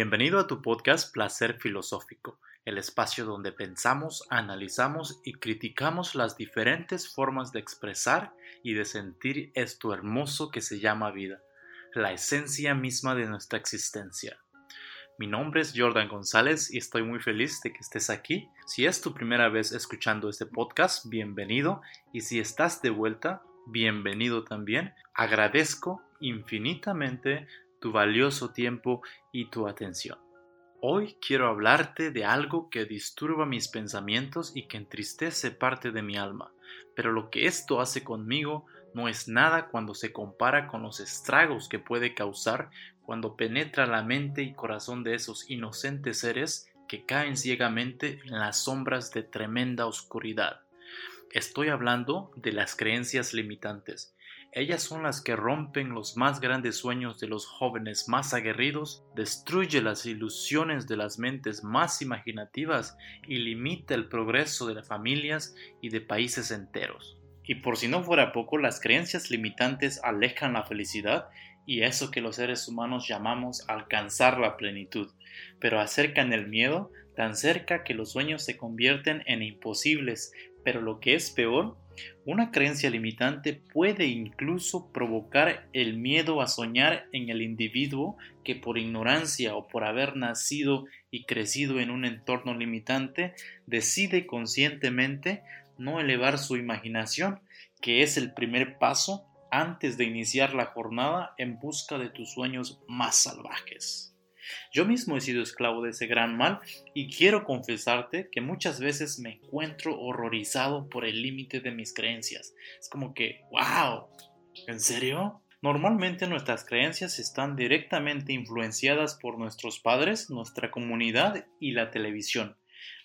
Bienvenido a tu podcast Placer Filosófico, el espacio donde pensamos, analizamos y criticamos las diferentes formas de expresar y de sentir esto hermoso que se llama vida, la esencia misma de nuestra existencia. Mi nombre es Jordan González y estoy muy feliz de que estés aquí. Si es tu primera vez escuchando este podcast, bienvenido y si estás de vuelta, bienvenido también. Agradezco infinitamente tu valioso tiempo y tu atención. Hoy quiero hablarte de algo que disturba mis pensamientos y que entristece parte de mi alma, pero lo que esto hace conmigo no es nada cuando se compara con los estragos que puede causar cuando penetra la mente y corazón de esos inocentes seres que caen ciegamente en las sombras de tremenda oscuridad. Estoy hablando de las creencias limitantes, ellas son las que rompen los más grandes sueños de los jóvenes más aguerridos, destruye las ilusiones de las mentes más imaginativas y limita el progreso de las familias y de países enteros. Y por si no fuera poco, las creencias limitantes alejan la felicidad y eso que los seres humanos llamamos alcanzar la plenitud, pero acercan el miedo tan cerca que los sueños se convierten en imposibles, pero lo que es peor, una creencia limitante puede incluso provocar el miedo a soñar en el individuo que por ignorancia o por haber nacido y crecido en un entorno limitante decide conscientemente no elevar su imaginación, que es el primer paso antes de iniciar la jornada en busca de tus sueños más salvajes. Yo mismo he sido esclavo de ese gran mal y quiero confesarte que muchas veces me encuentro horrorizado por el límite de mis creencias. Es como que, wow, ¿en serio? Normalmente nuestras creencias están directamente influenciadas por nuestros padres, nuestra comunidad y la televisión.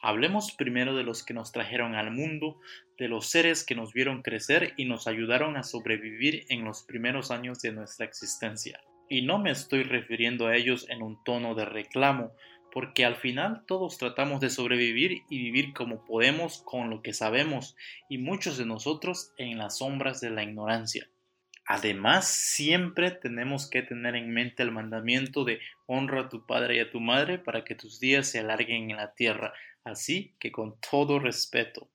Hablemos primero de los que nos trajeron al mundo, de los seres que nos vieron crecer y nos ayudaron a sobrevivir en los primeros años de nuestra existencia. Y no me estoy refiriendo a ellos en un tono de reclamo, porque al final todos tratamos de sobrevivir y vivir como podemos con lo que sabemos, y muchos de nosotros en las sombras de la ignorancia. Además, siempre tenemos que tener en mente el mandamiento de honra a tu padre y a tu madre para que tus días se alarguen en la tierra, así que con todo respeto.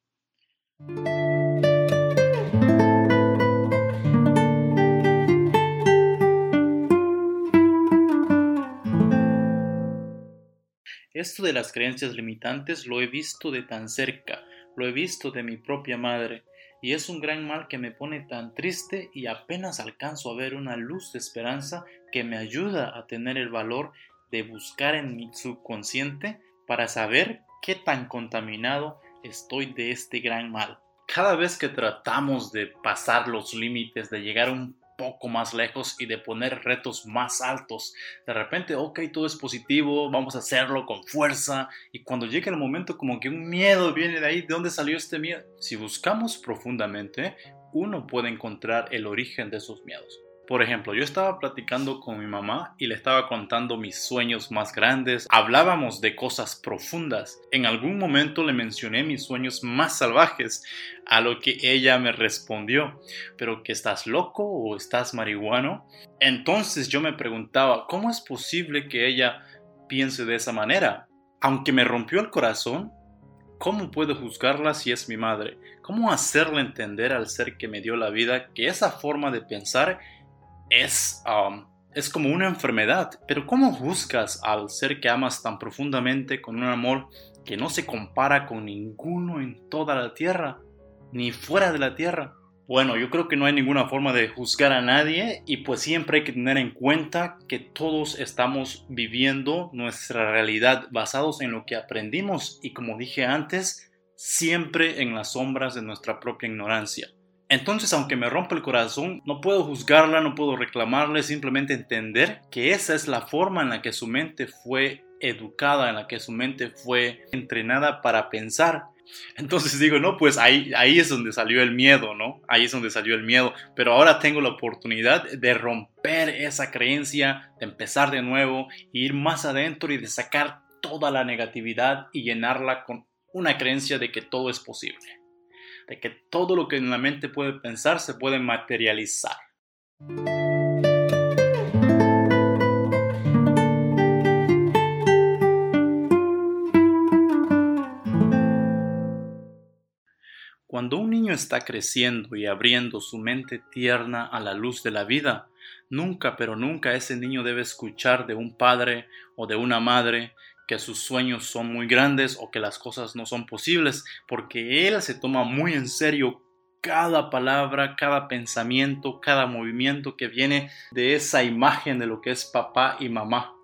Esto de las creencias limitantes lo he visto de tan cerca, lo he visto de mi propia madre, y es un gran mal que me pone tan triste y apenas alcanzo a ver una luz de esperanza que me ayuda a tener el valor de buscar en mi subconsciente para saber qué tan contaminado estoy de este gran mal. Cada vez que tratamos de pasar los límites, de llegar a un poco más lejos y de poner retos más altos. De repente, ok, todo es positivo, vamos a hacerlo con fuerza y cuando llega el momento como que un miedo viene de ahí, ¿de dónde salió este miedo? Si buscamos profundamente, uno puede encontrar el origen de esos miedos. Por ejemplo, yo estaba platicando con mi mamá y le estaba contando mis sueños más grandes, hablábamos de cosas profundas. En algún momento le mencioné mis sueños más salvajes, a lo que ella me respondió, pero que estás loco o estás marihuano. Entonces yo me preguntaba, ¿cómo es posible que ella piense de esa manera? Aunque me rompió el corazón, ¿Cómo puedo juzgarla si es mi madre? ¿Cómo hacerle entender al ser que me dio la vida que esa forma de pensar es, um, es como una enfermedad. Pero ¿cómo juzgas al ser que amas tan profundamente con un amor que no se compara con ninguno en toda la tierra, ni fuera de la tierra? Bueno, yo creo que no hay ninguna forma de juzgar a nadie y pues siempre hay que tener en cuenta que todos estamos viviendo nuestra realidad basados en lo que aprendimos y como dije antes, siempre en las sombras de nuestra propia ignorancia. Entonces, aunque me rompe el corazón, no puedo juzgarla, no puedo reclamarle, simplemente entender que esa es la forma en la que su mente fue educada, en la que su mente fue entrenada para pensar. Entonces digo, no, pues ahí es donde salió el miedo, ¿no? Ahí es donde salió el miedo. Pero ahora tengo la oportunidad de romper esa creencia, de empezar de nuevo, ir más adentro y de sacar toda la negatividad y llenarla con una creencia de que todo es posible de que todo lo que en la mente puede pensar se puede materializar. Cuando un niño está creciendo y abriendo su mente tierna a la luz de la vida, nunca pero nunca ese niño debe escuchar de un padre o de una madre que sus sueños son muy grandes o que las cosas no son posibles, porque él se toma muy en serio cada palabra, cada pensamiento, cada movimiento que viene de esa imagen de lo que es papá y mamá.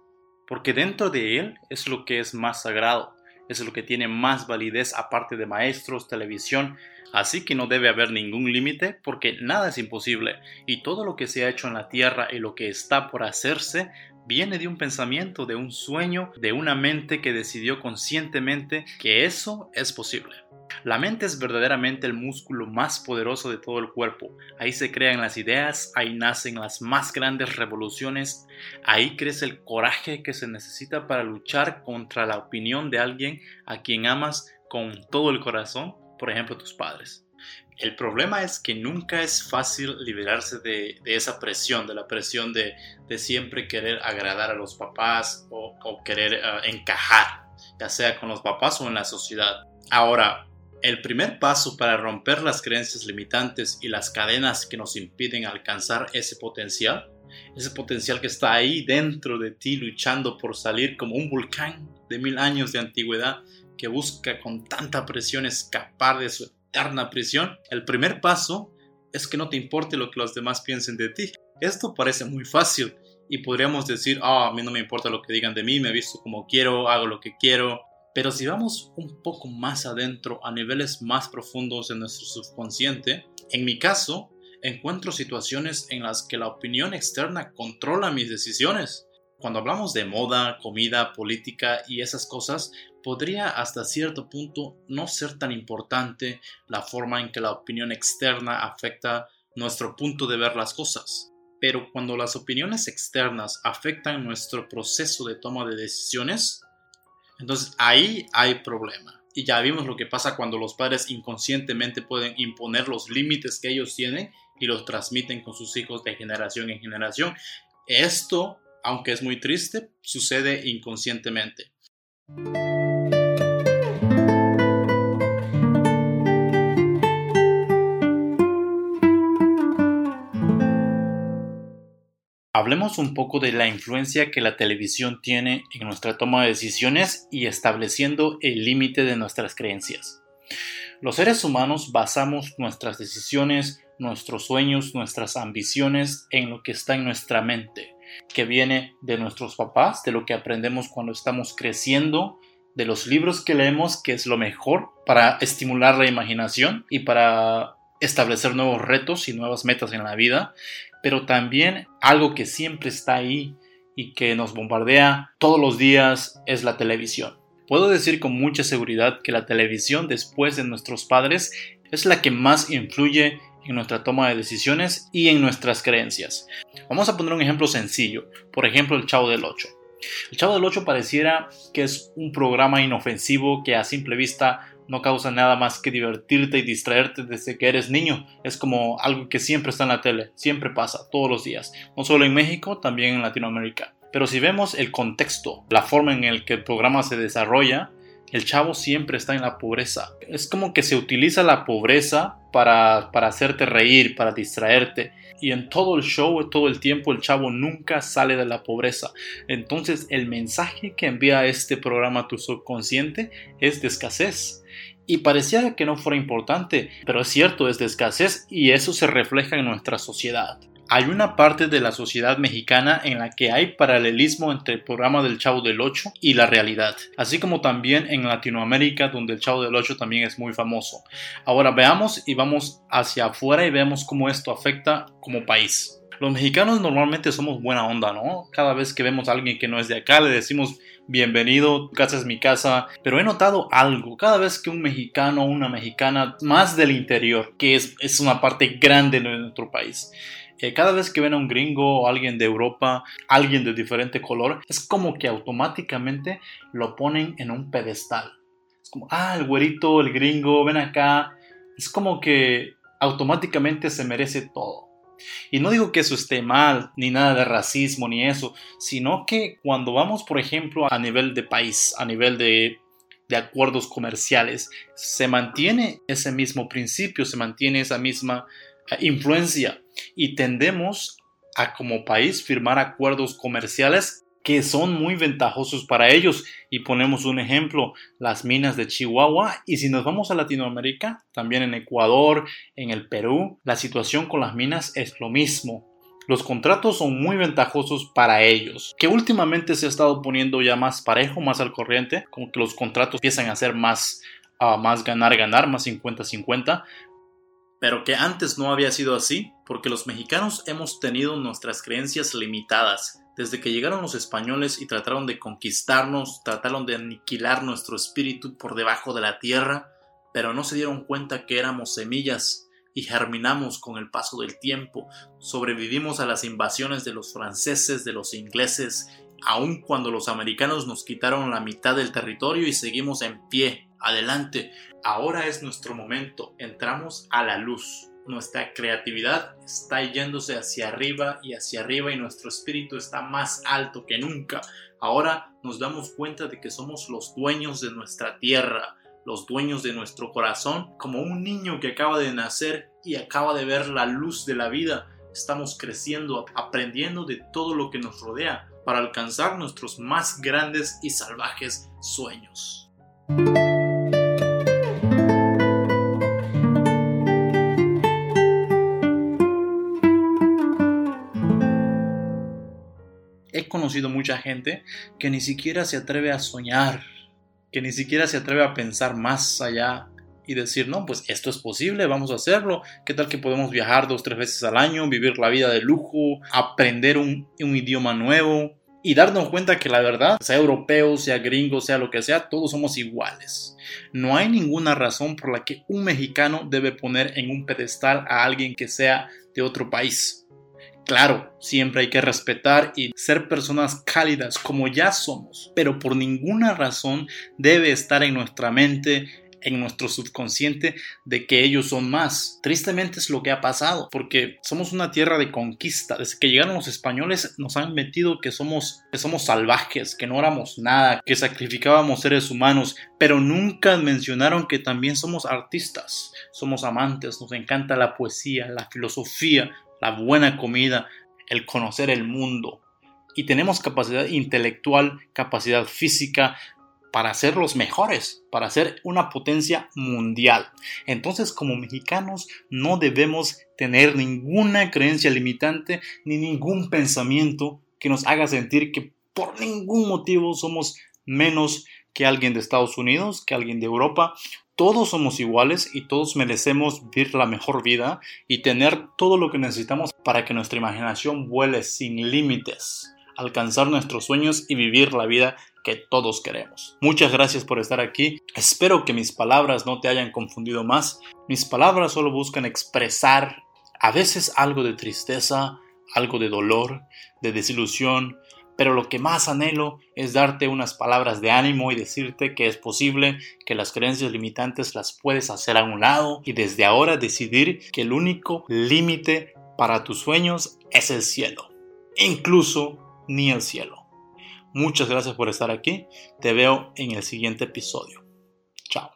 Porque dentro de él es lo que es más sagrado, es lo que tiene más validez aparte de maestros, televisión, así que no debe haber ningún límite porque nada es imposible y todo lo que se ha hecho en la tierra y lo que está por hacerse viene de un pensamiento, de un sueño, de una mente que decidió conscientemente que eso es posible. La mente es verdaderamente el músculo más poderoso de todo el cuerpo. Ahí se crean las ideas, ahí nacen las más grandes revoluciones, ahí crece el coraje que se necesita para luchar contra la opinión de alguien a quien amas con todo el corazón, por ejemplo tus padres. El problema es que nunca es fácil liberarse de, esa presión, de la presión de, siempre querer agradar a los papás o, querer ah, encajar, ya sea con los papás o en la sociedad. Ahora, el primer paso para romper las creencias limitantes y las cadenas que nos impiden alcanzar ese potencial, ese potencial que está ahí dentro de ti luchando por salir como un volcán de mil años de antigüedad que busca con tanta presión escapar de su eterna prisión, el primer paso es que no te importe lo que los demás piensen de ti. Esto parece muy fácil y podríamos decir, ah, a mí no me importa lo que digan de mí, me visto como quiero, hago lo que quiero. Pero si vamos un poco más adentro, a niveles más profundos de nuestro subconsciente, en mi caso, encuentro situaciones en las que la opinión externa controla mis decisiones. Cuando hablamos de moda, comida, política y esas cosas, podría hasta cierto punto no ser tan importante la forma en que la opinión externa afecta nuestro punto de ver las cosas. Pero cuando las opiniones externas afectan nuestro proceso de toma de decisiones, entonces ahí hay problema. Y ya vimos lo que pasa cuando los padres inconscientemente pueden imponer los límites que ellos tienen y los transmiten con sus hijos de generación en generación. Esto, aunque es muy triste, sucede inconscientemente. Hablemos un poco de la influencia que la televisión tiene en nuestra toma de decisiones y estableciendo el límite de nuestras creencias. Los seres humanos basamos nuestras decisiones, nuestros sueños, nuestras ambiciones en lo que está en nuestra mente, que viene de nuestros papás, de lo que aprendemos cuando estamos creciendo, de los libros que leemos, que es lo mejor para estimular la imaginación y para establecer nuevos retos y nuevas metas en la vida, pero también algo que siempre está ahí y que nos bombardea todos los días es la televisión. Puedo decir con mucha seguridad que la televisión después de nuestros padres es la que más influye en nuestra toma de decisiones y en nuestras creencias. Vamos a poner un ejemplo sencillo, por ejemplo el Chavo del 8. El Chavo del 8 pareciera que es un programa inofensivo que a simple vista no causa nada más que divertirte y distraerte desde que eres niño. Es como algo que siempre está en la tele, siempre pasa, todos los días. No solo en México, también en Latinoamérica. Pero si vemos el contexto, la forma en el que el programa se desarrolla, el chavo siempre está en la pobreza. Es como que se utiliza la pobreza para, para hacerte reír, para distraerte. Y en todo el show, todo el tiempo, el chavo nunca sale de la pobreza. Entonces el mensaje que envía este programa a tu subconsciente es de escasez y parecía que no fuera importante, pero es cierto, es de escasez y eso se refleja en nuestra sociedad. Hay una parte de la sociedad mexicana en la que hay paralelismo entre el programa del Chavo del Ocho y la realidad, así como también en Latinoamérica donde el Chavo del Ocho también es muy famoso. Ahora veamos y vamos hacia afuera y vemos cómo esto afecta como país. Los mexicanos normalmente somos buena onda, ¿no? Cada vez que vemos a alguien que no es de acá le decimos bienvenido, tu casa es mi casa, pero he notado algo, cada vez que un mexicano o una mexicana más del interior, que es, es una parte grande de nuestro país, eh, cada vez que ven a un gringo o alguien de Europa, alguien de diferente color, es como que automáticamente lo ponen en un pedestal. Es como, ah, el güerito, el gringo, ven acá. Es como que automáticamente se merece todo. Y no digo que eso esté mal, ni nada de racismo, ni eso, sino que cuando vamos, por ejemplo, a nivel de país, a nivel de, acuerdos comerciales. Se mantiene ese mismo principio, se mantiene esa misma eh, influencia y tendemos a como país firmar acuerdos comerciales que son muy ventajosos para ellos. Y ponemos un ejemplo, las minas de Chihuahua. Y si nos vamos a Latinoamérica, también en Ecuador, en el Perú, la situación con las minas es lo mismo. Los contratos son muy ventajosos para ellos, que últimamente se ha estado poniendo ya más parejo, más al corriente, como que los contratos empiezan a ser más, uh, más ganar, ganar, más 50-50, pero que antes no había sido así, porque los mexicanos hemos tenido nuestras creencias limitadas, desde que llegaron los españoles y trataron de conquistarnos, trataron de aniquilar nuestro espíritu por debajo de la tierra, pero no se dieron cuenta que éramos semillas y germinamos con el paso del tiempo, sobrevivimos a las invasiones de los franceses, de los ingleses, aun cuando los americanos nos quitaron la mitad del territorio y seguimos en pie, adelante. Ahora es nuestro momento, entramos a la luz nuestra creatividad está yéndose hacia arriba y hacia arriba y nuestro espíritu está más alto que nunca. Ahora nos damos cuenta de que somos los dueños de nuestra tierra, los dueños de nuestro corazón, como un niño que acaba de nacer y acaba de ver la luz de la vida. Estamos creciendo, aprendiendo de todo lo que nos rodea para alcanzar nuestros más grandes y salvajes sueños. Conocido mucha gente que ni siquiera se atreve a soñar, que ni siquiera se atreve a pensar más allá y decir, no, pues esto es posible, vamos a hacerlo. ¿Qué tal que podemos viajar dos, tres veces al año, vivir la vida de lujo, aprender un, un idioma nuevo? Y darnos cuenta que la verdad, sea europeo, sea gringo, sea lo que sea, todos somos iguales. No hay ninguna razón por la que un mexicano debe poner en un pedestal a alguien que sea de otro país. Claro, siempre hay que respetar y ser personas cálidas como ya somos, pero por ninguna razón debe estar en nuestra mente, en nuestro subconsciente, de que ellos son más. Tristemente es lo que ha pasado, porque somos una tierra de conquista. Desde que llegaron los españoles nos han metido que somos, que somos salvajes, que no éramos nada, que sacrificábamos seres humanos, pero nunca mencionaron que también somos artistas, somos amantes, nos encanta la poesía, la filosofía, la buena comida, el conocer el mundo. Y tenemos capacidad intelectual, capacidad física para ser los mejores, para ser una potencia mundial. Entonces, como mexicanos, no debemos tener ninguna creencia limitante ni ningún pensamiento que nos haga sentir que por ningún motivo somos menos que alguien de Estados Unidos, que alguien de Europa todos somos iguales y todos merecemos vivir la mejor vida y tener todo lo que necesitamos para que nuestra imaginación vuele sin límites, alcanzar nuestros sueños y vivir la vida que todos queremos. Muchas gracias por estar aquí. Espero que mis palabras no te hayan confundido más. Mis palabras solo buscan expresar a veces algo de tristeza, algo de dolor, de desilusión, pero lo que más anhelo es darte unas palabras de ánimo y decirte que es posible, que las creencias limitantes las puedes hacer a un lado y desde ahora decidir que el único límite para tus sueños es el cielo, incluso ni el cielo. Muchas gracias por estar aquí, te veo en el siguiente episodio. Chao.